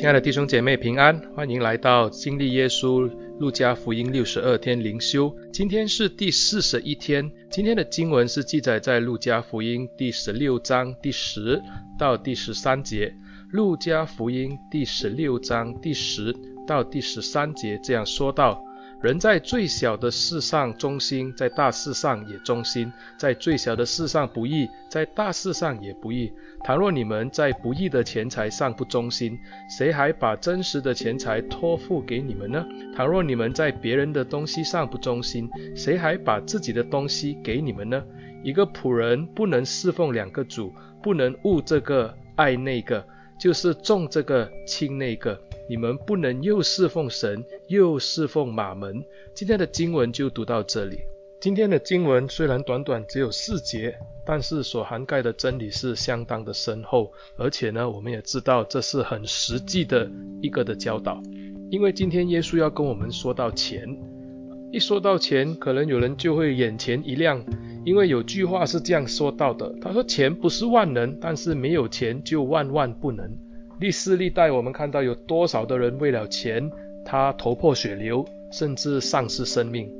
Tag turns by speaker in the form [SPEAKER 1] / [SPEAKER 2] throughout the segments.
[SPEAKER 1] 亲爱的弟兄姐妹平安，欢迎来到经历耶稣路加福音六十二天灵修。今天是第四十一天，今天的经文是记载在路加福音第十六章第十到第十三节。路加福音第十六章第十到第十三节这样说道。人在最小的事上忠心，在大事上也忠心；在最小的事上不义，在大事上也不义。倘若你们在不义的钱财上不忠心，谁还把真实的钱财托付给你们呢？倘若你们在别人的东西上不忠心，谁还把自己的东西给你们呢？一个仆人不能侍奉两个主，不能误这个爱那个，就是重这个轻那个。你们不能又侍奉神，又侍奉玛门。今天的经文就读到这里。今天的经文虽然短短只有四节，但是所涵盖的真理是相当的深厚，而且呢，我们也知道这是很实际的一个的教导。因为今天耶稣要跟我们说到钱，一说到钱，可能有人就会眼前一亮，因为有句话是这样说到的，他说钱不是万能，但是没有钱就万万不能。历世历代，我们看到有多少的人为了钱，他头破血流，甚至丧失生命。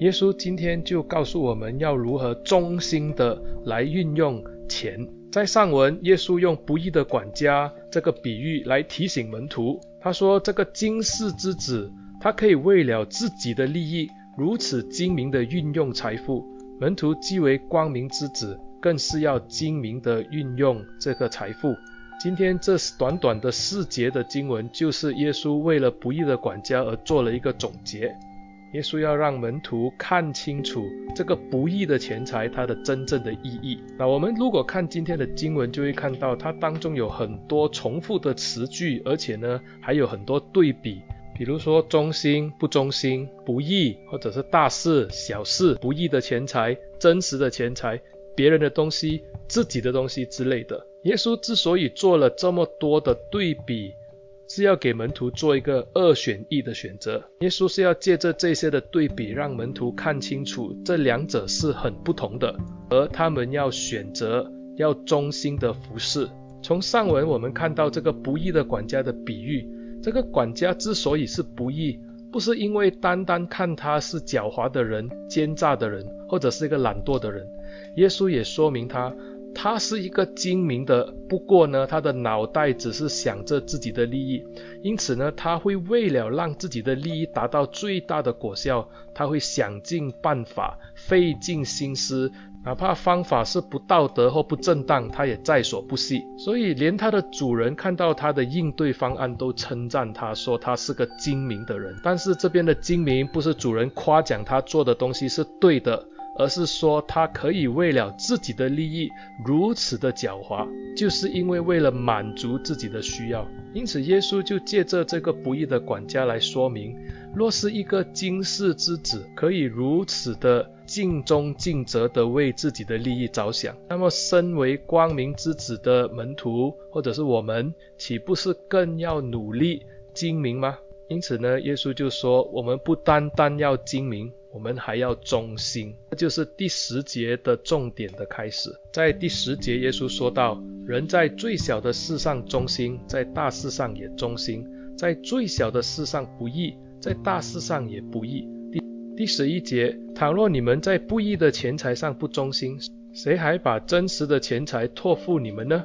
[SPEAKER 1] 耶稣今天就告诉我们要如何忠心的来运用钱。在上文，耶稣用不义的管家这个比喻来提醒门徒，他说这个经世之子，他可以为了自己的利益如此精明的运用财富。门徒既为光明之子，更是要精明的运用这个财富。今天这短短的四节的经文，就是耶稣为了不义的管家而做了一个总结。耶稣要让门徒看清楚这个不义的钱财它的真正的意义。那我们如果看今天的经文，就会看到它当中有很多重复的词句，而且呢还有很多对比，比如说忠心、不忠心、不义，或者是大事、小事、不义的钱财、真实的钱财、别人的东西、自己的东西之类的。耶稣之所以做了这么多的对比，是要给门徒做一个二选一的选择。耶稣是要借着这些的对比，让门徒看清楚这两者是很不同的，而他们要选择要忠心的服侍。从上文我们看到这个不义的管家的比喻，这个管家之所以是不义，不是因为单单看他是狡猾的人、奸诈的人，或者是一个懒惰的人。耶稣也说明他。他是一个精明的，不过呢，他的脑袋只是想着自己的利益，因此呢，他会为了让自己的利益达到最大的果效，他会想尽办法，费尽心思，哪怕方法是不道德或不正当，他也在所不惜。所以，连他的主人看到他的应对方案都称赞他，说他是个精明的人。但是这边的精明不是主人夸奖他做的东西是对的。而是说他可以为了自己的利益如此的狡猾，就是因为为了满足自己的需要。因此，耶稣就借着这个不义的管家来说明：若是一个经世之子可以如此的尽忠尽责的为自己的利益着想，那么身为光明之子的门徒或者是我们，岂不是更要努力精明吗？因此呢，耶稣就说：我们不单单要精明。我们还要忠心，这就是第十节的重点的开始。在第十节，耶稣说道：人在最小的事上忠心，在大事上也忠心；在最小的事上不义，在大事上也不义。第第十一节，倘若你们在不义的钱财上不忠心，谁还把真实的钱财托付你们呢？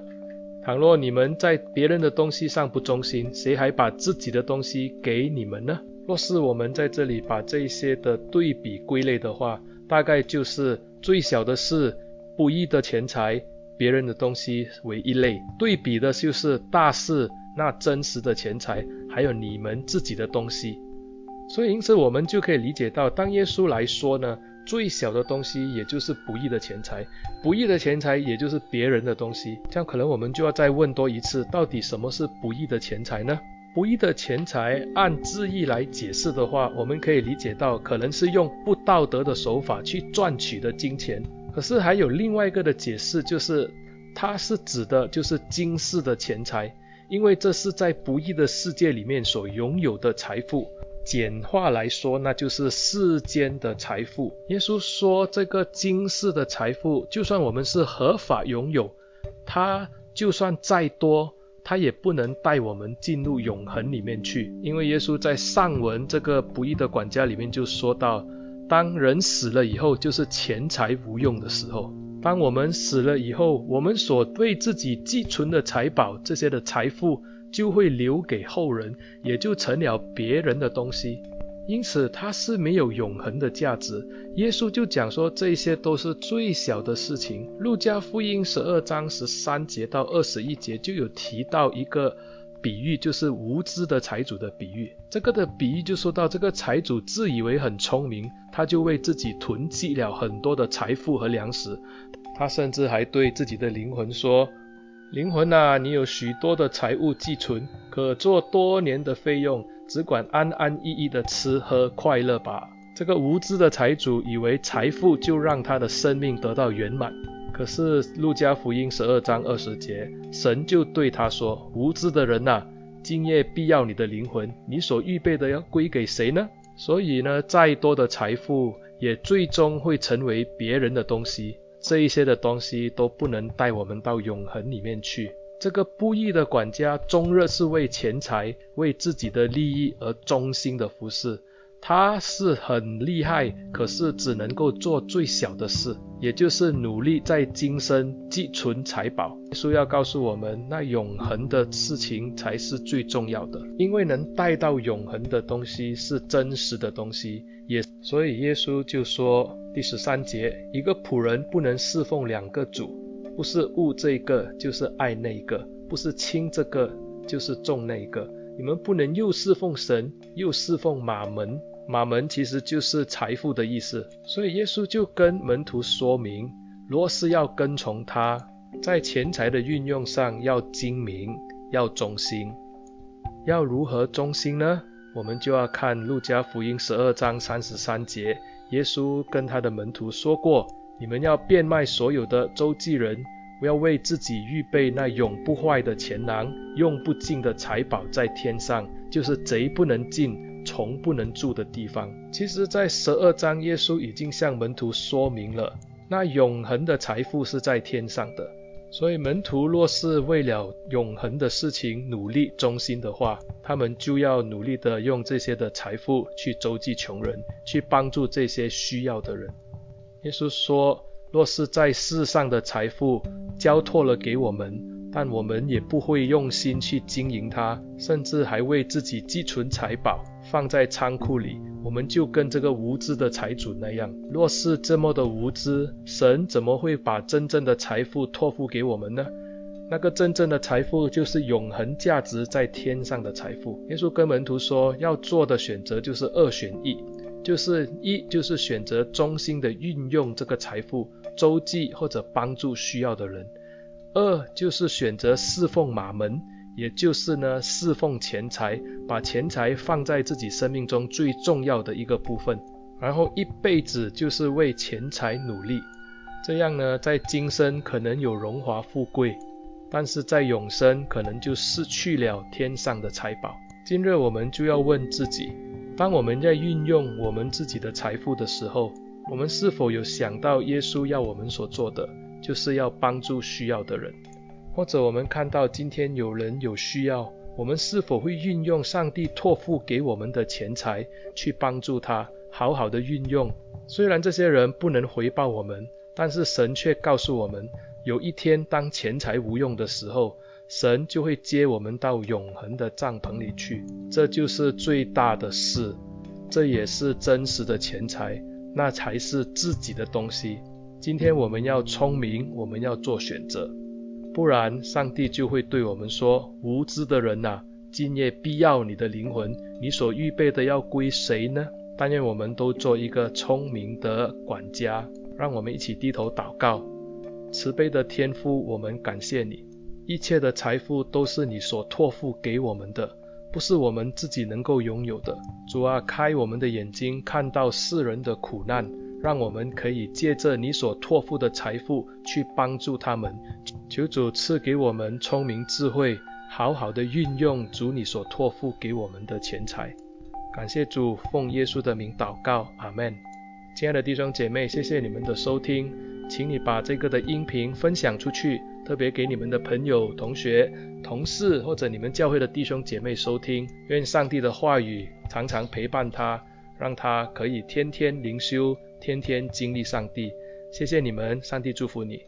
[SPEAKER 1] 倘若你们在别人的东西上不忠心，谁还把自己的东西给你们呢？若是我们在这里把这些的对比归类的话，大概就是最小的事，不义的钱财，别人的东西为一类；对比的就是大事，那真实的钱财，还有你们自己的东西。所以因此我们就可以理解到，当耶稣来说呢，最小的东西也就是不义的钱财，不义的钱财也就是别人的东西。这样可能我们就要再问多一次，到底什么是不义的钱财呢？不义的钱财，按字义来解释的话，我们可以理解到，可能是用不道德的手法去赚取的金钱。可是还有另外一个的解释，就是它是指的就是经世的钱财，因为这是在不义的世界里面所拥有的财富。简化来说，那就是世间的财富。耶稣说，这个今世的财富，就算我们是合法拥有，它就算再多。它也不能带我们进入永恒里面去，因为耶稣在上文这个不义的管家里面就说到，当人死了以后，就是钱财无用的时候。当我们死了以后，我们所为自己积存的财宝，这些的财富就会留给后人，也就成了别人的东西。因此，它是没有永恒的价值。耶稣就讲说，这些都是最小的事情。路加福音十二章十三节到二十一节就有提到一个比喻，就是无知的财主的比喻。这个的比喻就说到，这个财主自以为很聪明，他就为自己囤积了很多的财富和粮食。他甚至还对自己的灵魂说：“灵魂啊，你有许多的财物寄存，可做多年的费用，只管安安逸逸的吃喝快乐吧。”这个无知的财主以为财富就让他的生命得到圆满。可是路加福音十二章二十节，神就对他说：“无知的人啊，今夜必要你的灵魂，你所预备的要归给谁呢？”所以呢，再多的财富也最终会成为别人的东西。这一些的东西都不能带我们到永恒里面去。这个不义的管家终日是为钱财、为自己的利益而忠心的服侍。他是很厉害，可是只能够做最小的事，也就是努力在今生积存财宝。耶稣要告诉我们，那永恒的事情才是最重要的，因为能带到永恒的东西是真实的东西。也所以耶稣就说第十三节，一个仆人不能侍奉两个主，不是恶这个就是爱那个，不是轻这个就是重那个。你们不能又侍奉神，又侍奉马门。马门其实就是财富的意思，所以耶稣就跟门徒说明，若是要跟从他，在钱财的运用上要精明，要忠心。要如何忠心呢？我们就要看路加福音十二章三十三节，耶稣跟他的门徒说过，你们要变卖所有的，周济人，不要为自己预备那永不坏的钱囊，用不尽的财宝在天上，就是贼不能进。虫不能住的地方，其实，在十二章，耶稣已经向门徒说明了，那永恒的财富是在天上的。所以，门徒若是为了永恒的事情努力忠心的话，他们就要努力的用这些的财富去周济穷人，去帮助这些需要的人。耶稣说，若是在世上的财富交托了给我们，但我们也不会用心去经营它，甚至还为自己积存财宝。放在仓库里，我们就跟这个无知的财主那样。若是这么的无知，神怎么会把真正的财富托付给我们呢？那个真正的财富就是永恒价值在天上的财富。耶稣跟门徒说，要做的选择就是二选一，就是一就是选择忠心的运用这个财富，周济或者帮助需要的人；二就是选择侍奉马门。也就是呢，侍奉钱财，把钱财放在自己生命中最重要的一个部分，然后一辈子就是为钱财努力。这样呢，在今生可能有荣华富贵，但是在永生可能就失去了天上的财宝。今日我们就要问自己，当我们在运用我们自己的财富的时候，我们是否有想到耶稣要我们所做的，就是要帮助需要的人？或者我们看到今天有人有需要，我们是否会运用上帝托付给我们的钱财去帮助他，好好的运用？虽然这些人不能回报我们，但是神却告诉我们，有一天当钱财无用的时候，神就会接我们到永恒的帐篷里去。这就是最大的事，这也是真实的钱财，那才是自己的东西。今天我们要聪明，我们要做选择。不然，上帝就会对我们说：“无知的人呐，今夜必要你的灵魂，你所预备的要归谁呢？”但愿我们都做一个聪明的管家。让我们一起低头祷告。慈悲的天父，我们感谢你，一切的财富都是你所托付给我们的，不是我们自己能够拥有的。主啊，开我们的眼睛，看到世人的苦难。让我们可以借着你所托付的财富，去帮助他们。求主赐给我们聪明智慧，好好的运用主你所托付给我们的钱财。感谢主，奉耶稣的名祷告。阿门。亲爱的弟兄姐妹，谢谢你们的收听，请你把这个的音频分享出去，特别给你们的朋友、同学、同事或者你们教会的弟兄姐妹收听。愿上帝的话语常常陪伴他，让他可以天天灵修。天天经历上帝。谢谢你们上帝祝福你。